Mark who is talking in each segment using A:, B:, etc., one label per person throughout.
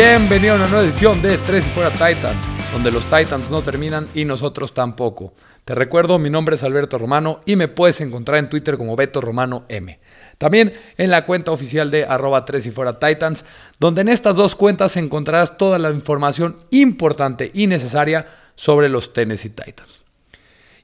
A: Bienvenido a una nueva edición de Tres y Fuera Titans, donde los Titans no terminan y nosotros tampoco. Te recuerdo, mi nombre es Alberto Romano y me puedes encontrar en Twitter como Beto Romano M. También en la cuenta oficial de arroba 3 y fuera Titans, donde en estas dos cuentas encontrarás toda la información importante y necesaria sobre los Tennessee Titans.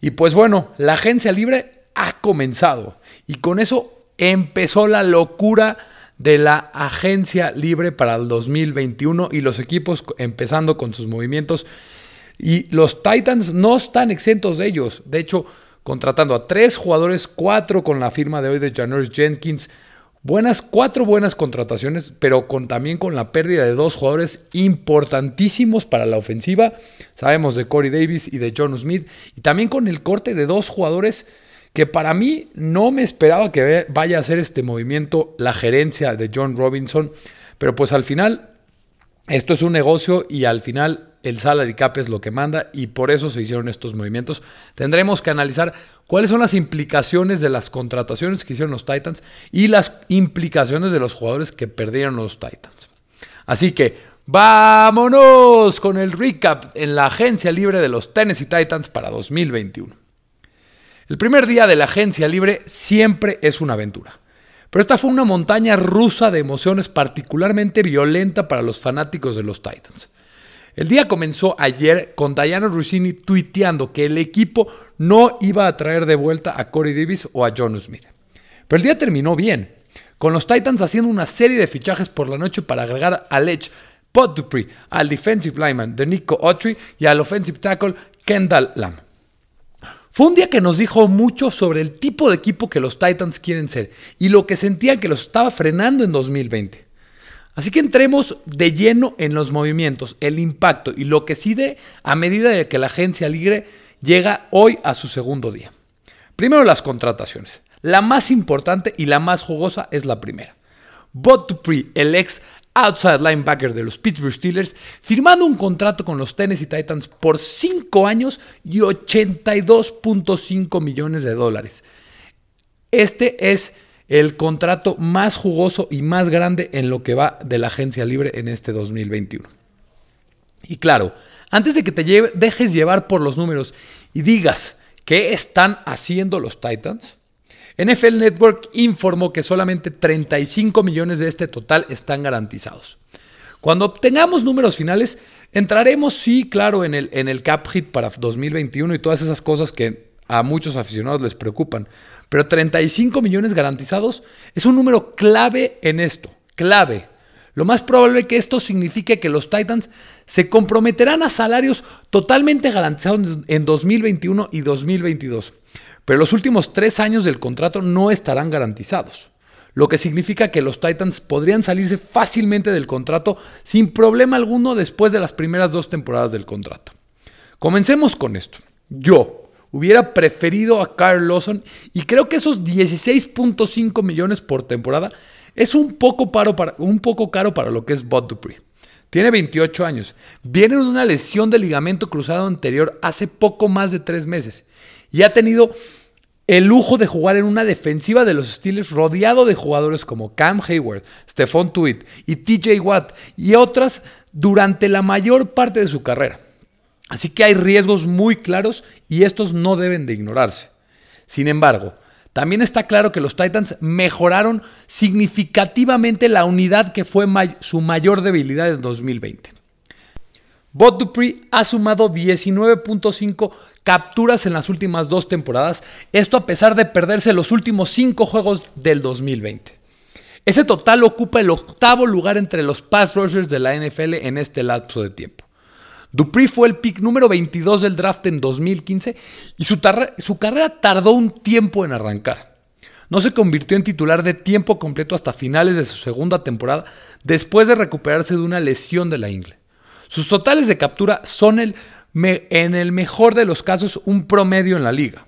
A: Y pues bueno, la agencia libre ha comenzado y con eso empezó la locura de la agencia libre para el 2021 y los equipos empezando con sus movimientos. Y los Titans no están exentos de ellos. De hecho, contratando a tres jugadores, cuatro con la firma de hoy de Janoris Jenkins. Buenas, cuatro buenas contrataciones, pero con, también con la pérdida de dos jugadores importantísimos para la ofensiva. Sabemos de Corey Davis y de John Smith. Y también con el corte de dos jugadores que para mí no me esperaba que vaya a hacer este movimiento la gerencia de John Robinson, pero pues al final esto es un negocio y al final el salary cap es lo que manda y por eso se hicieron estos movimientos. Tendremos que analizar cuáles son las implicaciones de las contrataciones que hicieron los Titans y las implicaciones de los jugadores que perdieron los Titans. Así que vámonos con el recap en la agencia libre de los Tennessee Titans para 2021. El primer día de la agencia libre siempre es una aventura. Pero esta fue una montaña rusa de emociones particularmente violenta para los fanáticos de los Titans. El día comenzó ayer con Diana Rossini tuiteando que el equipo no iba a traer de vuelta a Corey Davis o a John Smith. Pero el día terminó bien, con los Titans haciendo una serie de fichajes por la noche para agregar a Lech Pot Dupree, al defensive lineman de Nico Autry y al offensive tackle Kendall Lamb. Fue un día que nos dijo mucho sobre el tipo de equipo que los Titans quieren ser y lo que sentían que los estaba frenando en 2020. Así que entremos de lleno en los movimientos, el impacto y lo que sigue a medida de que la agencia libre llega hoy a su segundo día. Primero las contrataciones. La más importante y la más jugosa es la primera. Bot Dupree, el ex outside linebacker de los Pittsburgh Steelers, firmando un contrato con los Tennessee Titans por 5 años y 82.5 millones de dólares. Este es el contrato más jugoso y más grande en lo que va de la agencia libre en este 2021. Y claro, antes de que te dejes llevar por los números y digas qué están haciendo los Titans, NFL Network informó que solamente 35 millones de este total están garantizados. Cuando obtengamos números finales, entraremos, sí, claro, en el, en el cap hit para 2021 y todas esas cosas que a muchos aficionados les preocupan. Pero 35 millones garantizados es un número clave en esto, clave. Lo más probable es que esto signifique que los Titans se comprometerán a salarios totalmente garantizados en 2021 y 2022. Pero los últimos tres años del contrato no estarán garantizados, lo que significa que los Titans podrían salirse fácilmente del contrato sin problema alguno después de las primeras dos temporadas del contrato. Comencemos con esto. Yo hubiera preferido a Carl Lawson y creo que esos 16.5 millones por temporada es un poco, para, un poco caro para lo que es Bud Dupree. Tiene 28 años. Viene de una lesión de ligamento cruzado anterior hace poco más de tres meses y ha tenido el lujo de jugar en una defensiva de los Steelers rodeado de jugadores como Cam Hayward, Stephon Tuitt y TJ Watt y otras durante la mayor parte de su carrera. Así que hay riesgos muy claros y estos no deben de ignorarse. Sin embargo, también está claro que los Titans mejoraron significativamente la unidad que fue su mayor debilidad en 2020. Bot Dupree ha sumado 19.5 capturas en las últimas dos temporadas, esto a pesar de perderse los últimos cinco juegos del 2020. Ese total ocupa el octavo lugar entre los pass rushers de la NFL en este lapso de tiempo. Dupree fue el pick número 22 del draft en 2015 y su, su carrera tardó un tiempo en arrancar. No se convirtió en titular de tiempo completo hasta finales de su segunda temporada, después de recuperarse de una lesión de la ingle. Sus totales de captura son el en el mejor de los casos, un promedio en la liga.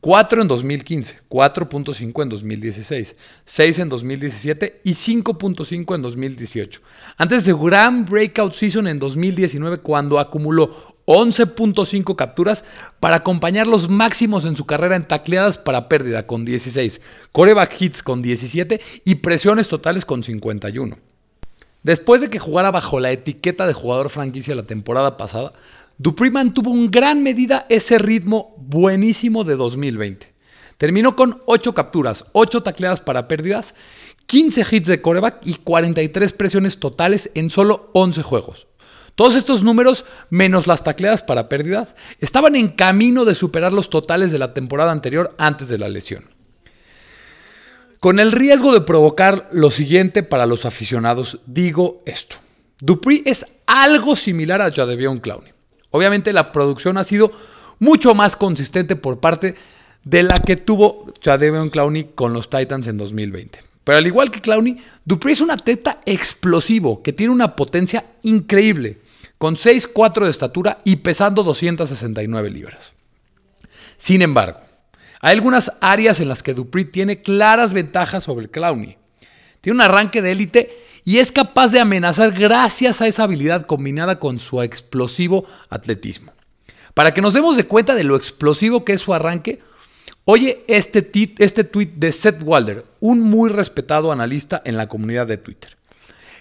A: 4 en 2015, 4.5 en 2016, 6 en 2017 y 5.5 en 2018. Antes de gran breakout season en 2019 cuando acumuló 11.5 capturas para acompañar los máximos en su carrera en tacleadas para pérdida con 16, coreback hits con 17 y presiones totales con 51. Después de que jugara bajo la etiqueta de jugador franquicia la temporada pasada, Dupree mantuvo en gran medida ese ritmo buenísimo de 2020. Terminó con 8 capturas, 8 tacleadas para pérdidas, 15 hits de coreback y 43 presiones totales en solo 11 juegos. Todos estos números, menos las tacleadas para pérdida, estaban en camino de superar los totales de la temporada anterior antes de la lesión. Con el riesgo de provocar lo siguiente para los aficionados, digo esto. Dupree es algo similar a Jadevion Clowney. Obviamente la producción ha sido mucho más consistente por parte de la que tuvo Jadevion Clowney con los Titans en 2020. Pero al igual que Clowney, Dupree es un atleta explosivo que tiene una potencia increíble con 6'4 de estatura y pesando 269 libras. Sin embargo, hay algunas áreas en las que Dupree tiene claras ventajas sobre Clowney. Tiene un arranque de élite y es capaz de amenazar gracias a esa habilidad combinada con su explosivo atletismo. Para que nos demos de cuenta de lo explosivo que es su arranque, oye este, este tweet de Seth Walder, un muy respetado analista en la comunidad de Twitter.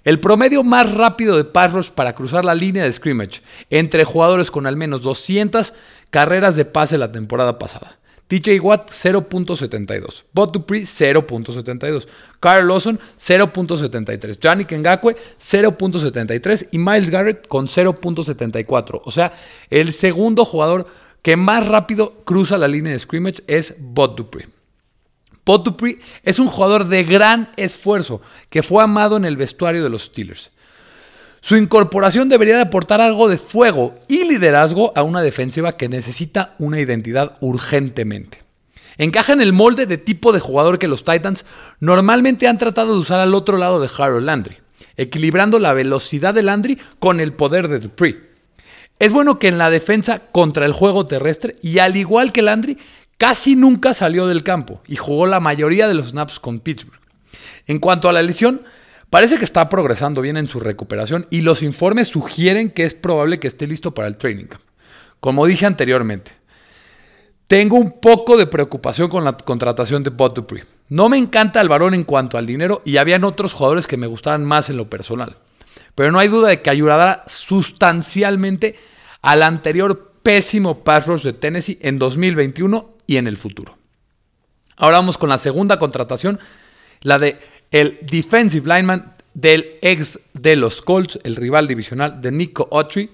A: El promedio más rápido de pass para cruzar la línea de scrimmage entre jugadores con al menos 200 carreras de pase la temporada pasada. TJ Watt 0.72, Bot Dupree 0.72, Carl Lawson 0.73, Johnny Kengakwe 0.73 y Miles Garrett con 0.74. O sea, el segundo jugador que más rápido cruza la línea de scrimmage es Bot Dupree. Pot Dupree es un jugador de gran esfuerzo que fue amado en el vestuario de los Steelers. Su incorporación debería de aportar algo de fuego y liderazgo a una defensiva que necesita una identidad urgentemente. Encaja en el molde de tipo de jugador que los Titans normalmente han tratado de usar al otro lado de Harold Landry, equilibrando la velocidad de Landry con el poder de Dupree. Es bueno que en la defensa contra el juego terrestre, y al igual que Landry, Casi nunca salió del campo y jugó la mayoría de los snaps con Pittsburgh. En cuanto a la lesión, parece que está progresando bien en su recuperación y los informes sugieren que es probable que esté listo para el training camp. Como dije anteriormente, tengo un poco de preocupación con la contratación de Bob Dupree. No me encanta el varón en cuanto al dinero y habían otros jugadores que me gustaban más en lo personal. Pero no hay duda de que ayudará sustancialmente al anterior pésimo pass rush de Tennessee en 2021 y en el futuro. Ahora vamos con la segunda contratación, la de el defensive lineman del ex de los Colts, el rival divisional de Nico Autry.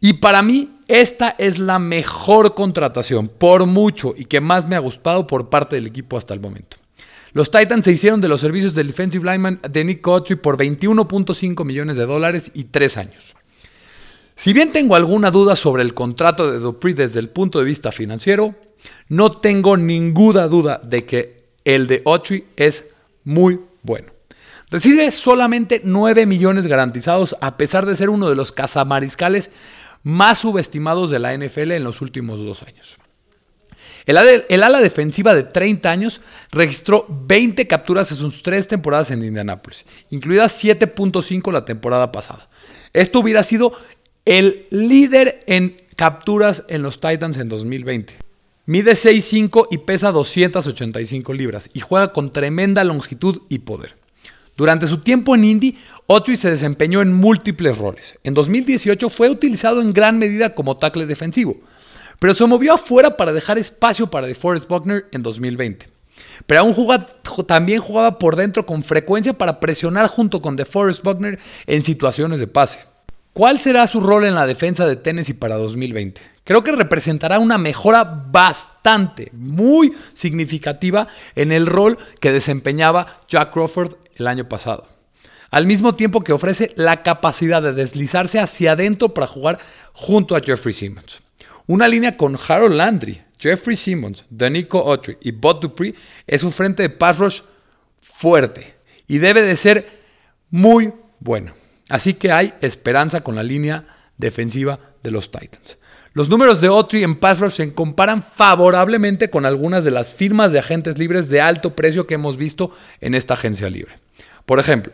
A: Y para mí esta es la mejor contratación por mucho y que más me ha gustado por parte del equipo hasta el momento. Los Titans se hicieron de los servicios del defensive lineman de Nick Autry por 21.5 millones de dólares y 3 años. Si bien tengo alguna duda sobre el contrato de Dupree desde el punto de vista financiero, no tengo ninguna duda de que el de Autry es muy bueno. Recibe solamente 9 millones garantizados a pesar de ser uno de los cazamariscales más subestimados de la NFL en los últimos dos años. El, ala defensiva de 30 años registró 20 capturas en sus tres temporadas en Indianapolis, incluidas 7.5 la temporada pasada. Esto hubiera sido el líder en capturas en los Titans en 2020. Mide 6'5 y pesa 285 libras y juega con tremenda longitud y poder. Durante su tiempo en Indy, Autry se desempeñó en múltiples roles. En 2018 fue utilizado en gran medida como tackle defensivo, pero se movió afuera para dejar espacio para DeForest Buckner en 2020. Pero aún también jugaba por dentro con frecuencia para presionar junto con DeForest Buckner en situaciones de pase. ¿Cuál será su rol en la defensa de Tennessee para 2020? Creo que representará una mejora bastante, muy significativa en el rol que desempeñaba Jack Crawford el año pasado. Al mismo tiempo que ofrece la capacidad de deslizarse hacia adentro para jugar junto a Jeffrey Simmons. Una línea con Harold Landry, Jeffrey Simmons, Danico Autry y Bob Dupree es un frente de pass rush fuerte y debe de ser muy bueno. Así que hay esperanza con la línea defensiva de los Titans. Los números de Autry en pass se comparan favorablemente con algunas de las firmas de agentes libres de alto precio que hemos visto en esta agencia libre. Por ejemplo,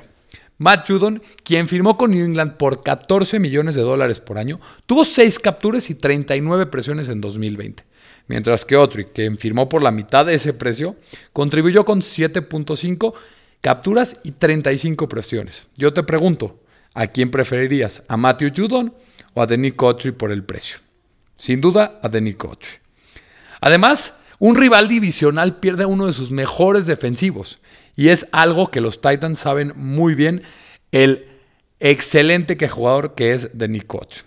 A: Matt Judon, quien firmó con New England por 14 millones de dólares por año, tuvo 6 capturas y 39 presiones en 2020. Mientras que Autry, quien firmó por la mitad de ese precio, contribuyó con 7.5 capturas y 35 presiones. Yo te pregunto, ¿a quién preferirías? ¿A Matthew Judon o a Denis Autry por el precio? Sin duda, a Denis Autry. Además, un rival divisional pierde uno de sus mejores defensivos y es algo que los Titans saben muy bien, el excelente que jugador que es Denis Autry.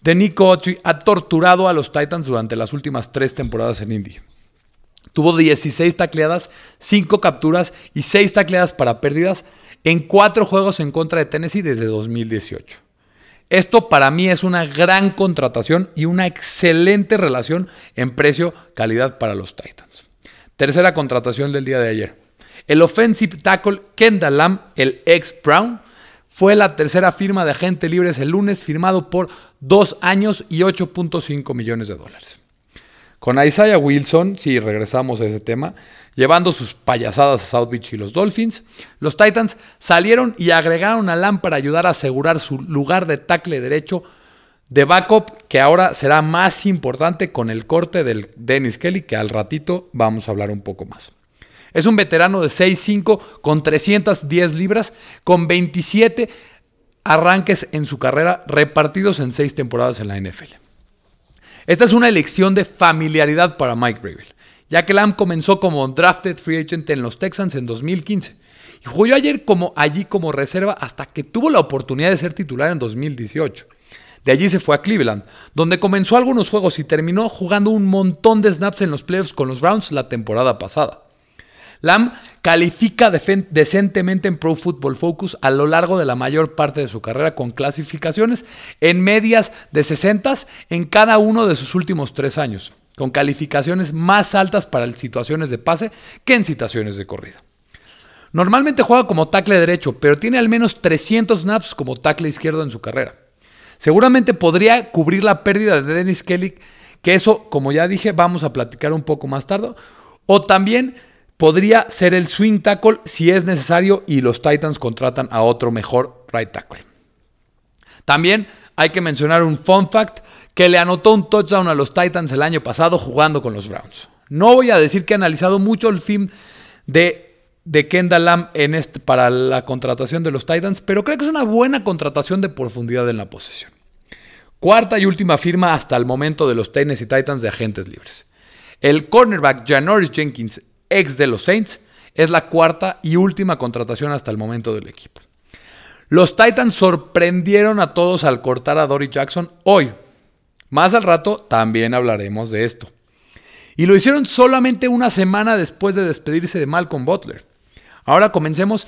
A: Denis Autry ha torturado a los Titans durante las últimas tres temporadas en Indy. Tuvo 16 tacleadas, 5 capturas y 6 tacleadas para pérdidas en 4 juegos en contra de Tennessee desde 2018. Esto para mí es una gran contratación y una excelente relación en precio-calidad para los Titans. Tercera contratación del día de ayer. El offensive tackle Kendall Lamb, el ex Brown, fue la tercera firma de agente libres el lunes, firmado por 2 años y 8.5 millones de dólares. Con Isaiah Wilson, si regresamos a ese tema, llevando sus payasadas a South Beach y los Dolphins, los Titans salieron y agregaron a Lam para ayudar a asegurar su lugar de tackle derecho de backup, que ahora será más importante con el corte del Dennis Kelly, que al ratito vamos a hablar un poco más. Es un veterano de 6'5 con 310 libras, con 27 arranques en su carrera repartidos en 6 temporadas en la NFL. Esta es una elección de familiaridad para Mike Bravel, ya que Lamb comenzó como drafted free agent en los Texans en 2015 y jugó ayer como, allí como reserva hasta que tuvo la oportunidad de ser titular en 2018. De allí se fue a Cleveland, donde comenzó algunos juegos y terminó jugando un montón de snaps en los playoffs con los Browns la temporada pasada. Lamb califica decentemente en Pro Football Focus a lo largo de la mayor parte de su carrera con clasificaciones en medias de 60 en cada uno de sus últimos tres años, con calificaciones más altas para situaciones de pase que en situaciones de corrida. Normalmente juega como tackle derecho, pero tiene al menos 300 snaps como tackle izquierdo en su carrera. Seguramente podría cubrir la pérdida de Dennis Kelly, que eso, como ya dije, vamos a platicar un poco más tarde, o también podría ser el swing tackle si es necesario y los Titans contratan a otro mejor right tackle. También hay que mencionar un fun fact que le anotó un touchdown a los Titans el año pasado jugando con los Browns. No voy a decir que he analizado mucho el film de, de Kendall Lamb en este, para la contratación de los Titans, pero creo que es una buena contratación de profundidad en la posesión. Cuarta y última firma hasta el momento de los Tennessee Titans de agentes libres. El cornerback Janoris Jenkins ex de los Saints, es la cuarta y última contratación hasta el momento del equipo. Los Titans sorprendieron a todos al cortar a Dory Jackson hoy. Más al rato también hablaremos de esto. Y lo hicieron solamente una semana después de despedirse de Malcolm Butler. Ahora comencemos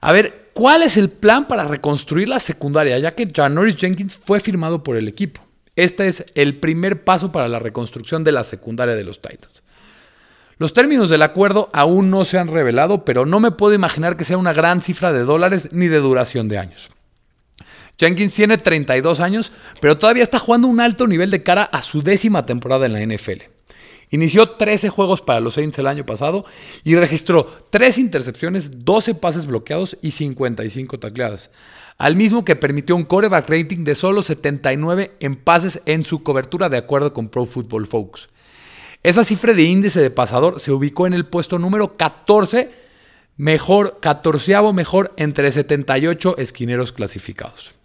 A: a ver cuál es el plan para reconstruir la secundaria, ya que Janoris Jenkins fue firmado por el equipo. Este es el primer paso para la reconstrucción de la secundaria de los Titans. Los términos del acuerdo aún no se han revelado, pero no me puedo imaginar que sea una gran cifra de dólares ni de duración de años. Jenkins tiene 32 años, pero todavía está jugando un alto nivel de cara a su décima temporada en la NFL. Inició 13 juegos para los Saints el año pasado y registró 3 intercepciones, 12 pases bloqueados y 55 tacleadas, al mismo que permitió un coreback rating de solo 79 en pases en su cobertura de acuerdo con Pro Football Focus. Esa cifra de índice de pasador se ubicó en el puesto número 14, mejor, 14 mejor entre 78 esquineros clasificados.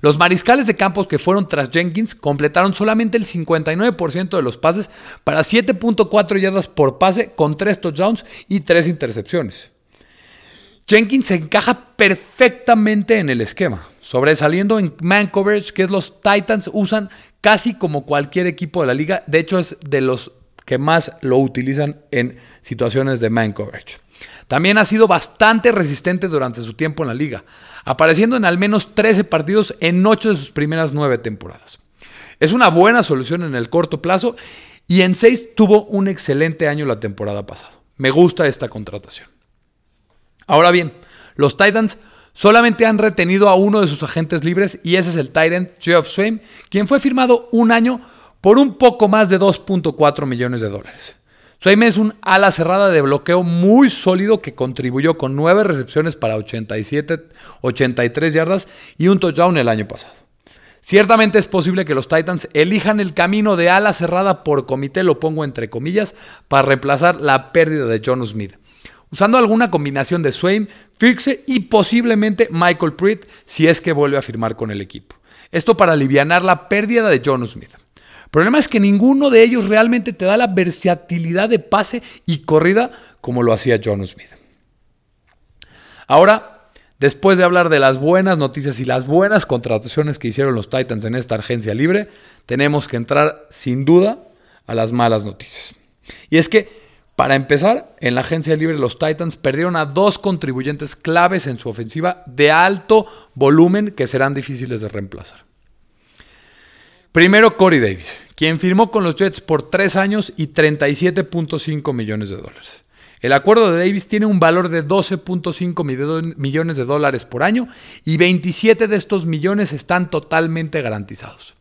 A: Los mariscales de campos que fueron tras Jenkins completaron solamente el 59% de los pases para 7.4 yardas por pase con 3 touchdowns y 3 intercepciones. Jenkins se encaja perfectamente en el esquema, sobresaliendo en man coverage que los Titans usan casi como cualquier equipo de la liga. De hecho, es de los que más lo utilizan en situaciones de man coverage. También ha sido bastante resistente durante su tiempo en la liga, apareciendo en al menos 13 partidos en 8 de sus primeras 9 temporadas. Es una buena solución en el corto plazo y en 6 tuvo un excelente año la temporada pasada. Me gusta esta contratación. Ahora bien, los Titans Solamente han retenido a uno de sus agentes libres y ese es el Tyrant Geoff Swain, quien fue firmado un año por un poco más de 2.4 millones de dólares. Swain es un ala cerrada de bloqueo muy sólido que contribuyó con 9 recepciones para 87, 83 yardas y un touchdown el año pasado. Ciertamente es posible que los Titans elijan el camino de ala cerrada por comité, lo pongo entre comillas, para reemplazar la pérdida de John Smith usando alguna combinación de Swain, Firkse y posiblemente Michael Pruitt si es que vuelve a firmar con el equipo. Esto para aliviar la pérdida de John Smith. El problema es que ninguno de ellos realmente te da la versatilidad de pase y corrida como lo hacía John Smith. Ahora, después de hablar de las buenas noticias y las buenas contrataciones que hicieron los Titans en esta agencia libre, tenemos que entrar sin duda a las malas noticias. Y es que para empezar, en la agencia libre los Titans perdieron a dos contribuyentes claves en su ofensiva de alto volumen que serán difíciles de reemplazar. Primero, Corey Davis, quien firmó con los Jets por tres años y 37.5 millones de dólares. El acuerdo de Davis tiene un valor de 12.5 millones de dólares por año y 27 de estos millones están totalmente garantizados.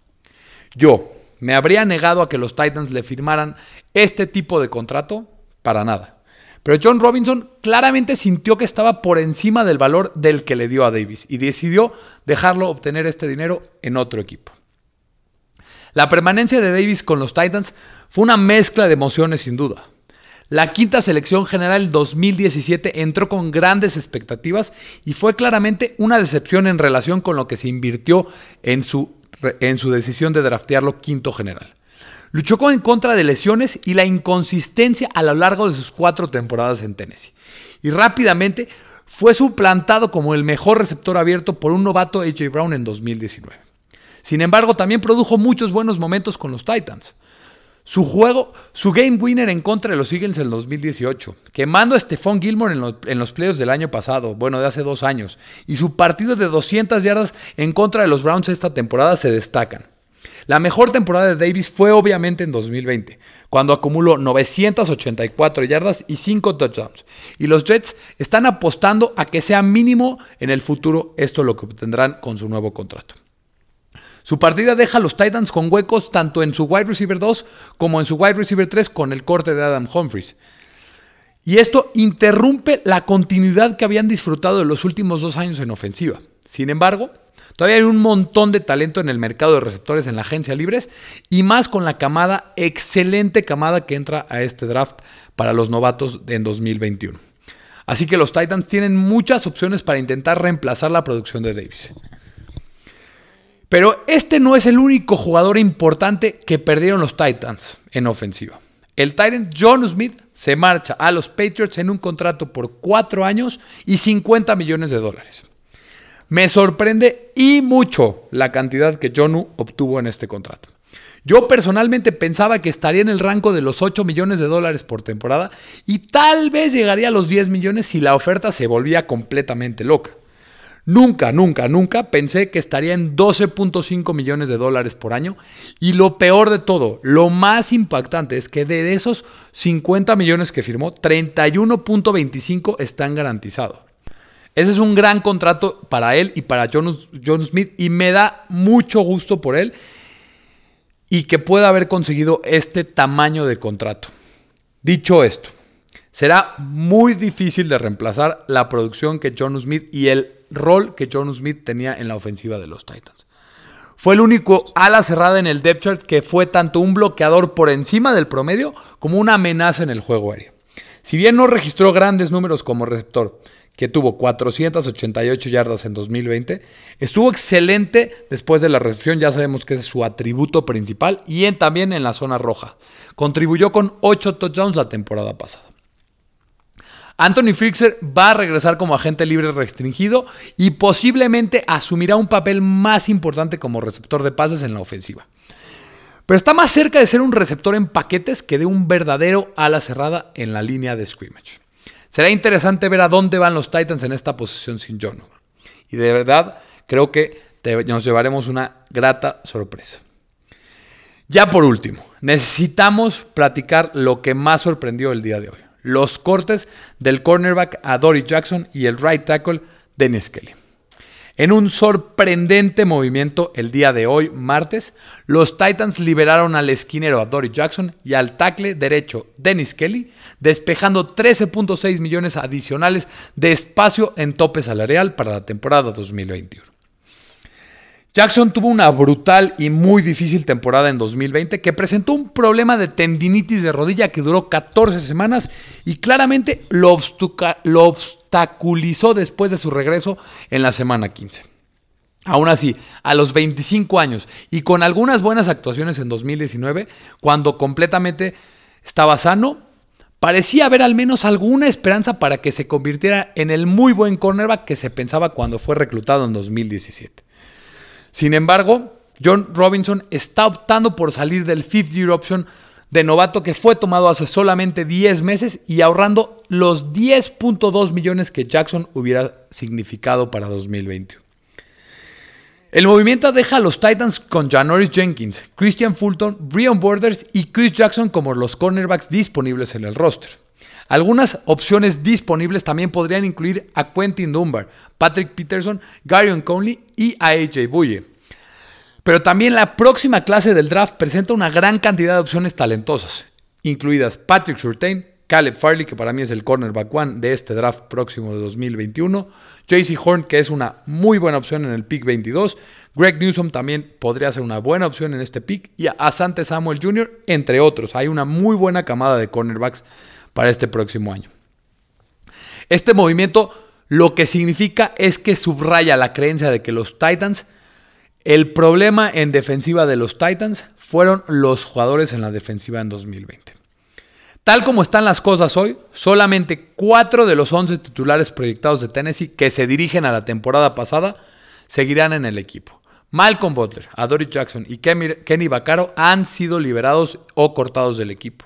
A: Yo me habría negado a que los Titans le firmaran este tipo de contrato para nada. Pero John Robinson claramente sintió que estaba por encima del valor del que le dio a Davis y decidió dejarlo obtener este dinero en otro equipo. La permanencia de Davis con los Titans fue una mezcla de emociones sin duda. La quinta selección general 2017 entró con grandes expectativas y fue claramente una decepción en relación con lo que se invirtió en su, en su decisión de draftearlo quinto general. Luchó en contra de lesiones y la inconsistencia a lo largo de sus cuatro temporadas en Tennessee. Y rápidamente fue suplantado como el mejor receptor abierto por un novato AJ Brown en 2019. Sin embargo, también produjo muchos buenos momentos con los Titans. Su juego, su game winner en contra de los Eagles en 2018, quemando a Stephon Gilmore en, en, los playoffs del año pasado, bueno, de hace dos años, y su partido de 200 yardas en contra de los Browns esta temporada se destacan. La mejor temporada de Davis fue obviamente en 2020, cuando acumuló 984 yardas y 5 touchdowns. Y los Jets están apostando a que sea mínimo en el futuro esto lo que obtendrán con su nuevo contrato. Su partida deja a los Titans con huecos tanto en su wide receiver 2 como en su wide receiver 3 con el corte de Adam Humphries. Y esto interrumpe la continuidad que habían disfrutado de los últimos dos años en ofensiva. Sin embargo, Todavía hay un montón de talento en el mercado de receptores en la agencia libres y más con la camada, excelente camada que entra a este draft para los novatos en 2021. Así que los Titans tienen muchas opciones para intentar reemplazar la producción de Davis. Pero este no es el único jugador importante que perdieron los Titans en ofensiva. El Titan John Smith se marcha a los Patriots en un contrato por 4 años y 50 millones de dólares. Me sorprende y mucho la cantidad que Jonu obtuvo en este contrato. Yo personalmente pensaba que estaría en el rango de los 8 millones de dólares por temporada y tal vez llegaría a los 10 millones si la oferta se volvía completamente loca. Nunca, nunca, nunca pensé que estaría en 12.5 millones de dólares por año. Y lo peor de todo, lo más impactante es que de esos 50 millones que firmó, 31.25 están garantizados. Ese es un gran contrato para él y para John, Smith y me da mucho gusto por él y que pueda haber conseguido este tamaño de contrato. Dicho esto, será muy difícil de reemplazar la producción que John Smith y el rol que John Smith tenía en la ofensiva de los Titans. Fue el único ala cerrada en el depth chart que fue tanto un bloqueador por encima del promedio como una amenaza en el juego aéreo. Si bien no registró grandes números como receptor, que tuvo 488 yardas en 2020. Estuvo excelente después de la recepción, ya sabemos que es su atributo principal, y también en la zona roja. Contribuyó con 8 touchdowns la temporada pasada. Anthony Fixer va a regresar como agente libre restringido y posiblemente asumirá un papel más importante como receptor de pases en la ofensiva. Pero está más cerca de ser un receptor en paquetes que de un verdadero ala cerrada en la línea de scrimmage. Será interesante ver a dónde van los Titans en esta posición sin John. Y de verdad, creo que nos llevaremos una grata sorpresa. Ya por último, necesitamos platicar lo que más sorprendió el día de hoy. Los cortes del cornerback a Dory Jackson y el right tackle Dennis Kelly. En un sorprendente movimiento el día de hoy, martes, los Titans liberaron al esquinero a Dory Jackson y al tackle derecho Dennis Kelly, despejando 13.6 millones adicionales de espacio en tope salarial para la temporada 2021. Jackson tuvo una brutal y muy difícil temporada en 2020 que presentó un problema de tendinitis de rodilla que duró 14 semanas y claramente lo, obstaculizó después de su regreso en la semana 15. Aún así, a los 25 años y con algunas buenas actuaciones en 2019, cuando completamente estaba sano, parecía haber al menos alguna esperanza para que se convirtiera en el muy buen cornerback que se pensaba cuando fue reclutado en 2017. Sin embargo, John Robinson está optando por salir del fifth year option de novato que fue tomado hace solamente 10 meses y ahorrando los 10.2 millones que Jackson hubiera significado para 2021. El movimiento deja a los Titans con Janoris Jenkins, Christian Fulton, Brian Borders y Chris Jackson como los cornerbacks disponibles en el roster. Algunas opciones disponibles también podrían incluir a Quentin Dunbar, Patrick Peterson, Gary Conley y a AJ Buye. Pero también la próxima clase del draft presenta una gran cantidad de opciones talentosas, incluidas Patrick Surtain, Caleb Farley, que para mí es el cornerback one de este draft próximo de 2021. JC Horn, que es una muy buena opción en el pick 22. Greg Newsom también podría ser una buena opción en este pick. Y Asante Samuel Jr., entre otros. Hay una muy buena camada de cornerbacks para este próximo año. Este movimiento lo que significa es que subraya la creencia de que los Titans, el problema en defensiva de los Titans fueron los jugadores en la defensiva en 2020. Tal como están las cosas hoy, solamente 4 de los 11 titulares proyectados de Tennessee que se dirigen a la temporada pasada seguirán en el equipo. Malcolm Butler, Adoree Jackson y Kenny Vaccaro han sido liberados o cortados del equipo.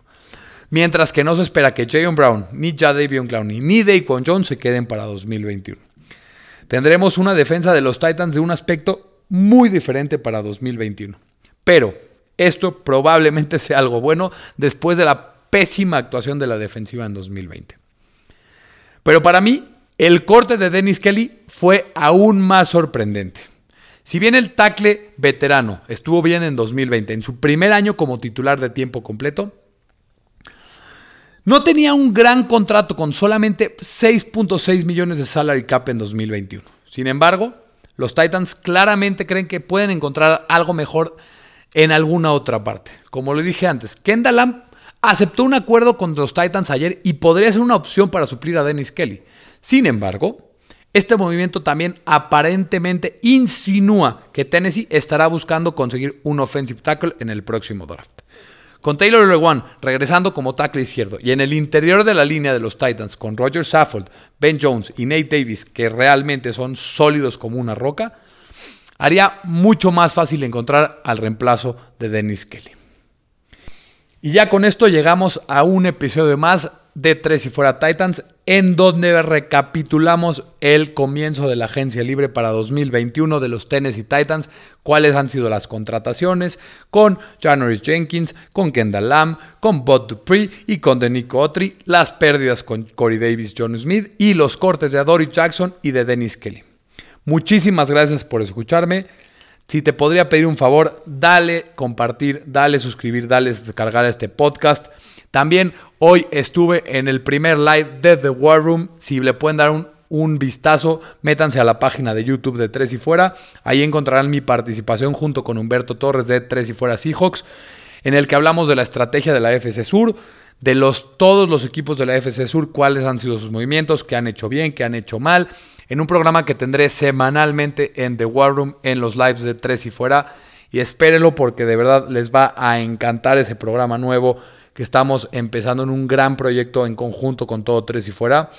A: Mientras que no se espera que Jayon Brown, ni Jadavion Clowney, ni Daquan Jones se queden para 2021. Tendremos una defensa de los Titans de un aspecto muy diferente para 2021. Pero esto probablemente sea algo bueno después de la pésima actuación de la defensiva en 2020. Pero para mí, el corte de Dennis Kelly fue aún más sorprendente. Si bien el tackle veterano estuvo bien en 2020, en su primer año como titular de tiempo completo, no tenía un gran contrato con solamente 6.6 millones de salary cap en 2021. Sin embargo, los Titans claramente creen que pueden encontrar algo mejor en alguna otra parte. Como lo dije antes, Kendall Lamb aceptó un acuerdo con los Titans ayer y podría ser una opción para suplir a Dennis Kelly. Sin embargo, este movimiento también aparentemente insinúa que Tennessee estará buscando conseguir un offensive tackle en el próximo draft. Con Taylor Lewan regresando como tackle izquierdo y en el interior de la línea de los Titans con Roger Saffold, Ben Jones y Nate Davis, que realmente son sólidos como una roca, haría mucho más fácil encontrar al reemplazo de Dennis Kelly. Y ya con esto llegamos a un episodio más de Tres y Fuera Titans, en donde recapitulamos el comienzo de la agencia libre para 2021 de los Tennessee Titans, cuáles han sido las contrataciones con Janoris Jenkins, con Kendall Lamb, con Bud Dupree y con Denico Otri, las pérdidas con Corey Davis, John Smith y los cortes de Adoree Jackson y de Dennis Kelly. Muchísimas gracias por escucharme. Si te podría pedir un favor, dale compartir, dale suscribir, dale descargar este podcast. También hoy estuve en el primer live de The War Room. Si le pueden dar un, un vistazo, métanse a la página de YouTube de Tres y Fuera. Ahí encontrarán mi participación junto con Humberto Torres de Tres y Fuera Seahawks, en el que hablamos de la estrategia de la FC Sur, de los, todos los equipos de la FC Sur, cuáles han sido sus movimientos, qué han hecho bien, qué han hecho mal en un programa que tendré semanalmente en The War Room en los lives de Tres y Fuera. Y espérenlo porque de verdad les va a encantar ese programa nuevo que estamos empezando en un gran proyecto en conjunto con todo Tres y Fuera.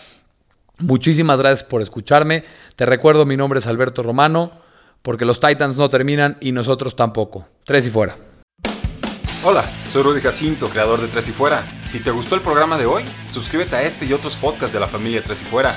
A: Muchísimas gracias por escucharme. Te recuerdo, mi nombre es Alberto Romano, porque los Titans no terminan y nosotros tampoco. Tres y Fuera.
B: Hola, soy Rudy Jacinto, creador de Tres y Fuera. Si te gustó el programa de hoy, suscríbete a este y otros podcasts de la familia Tres y Fuera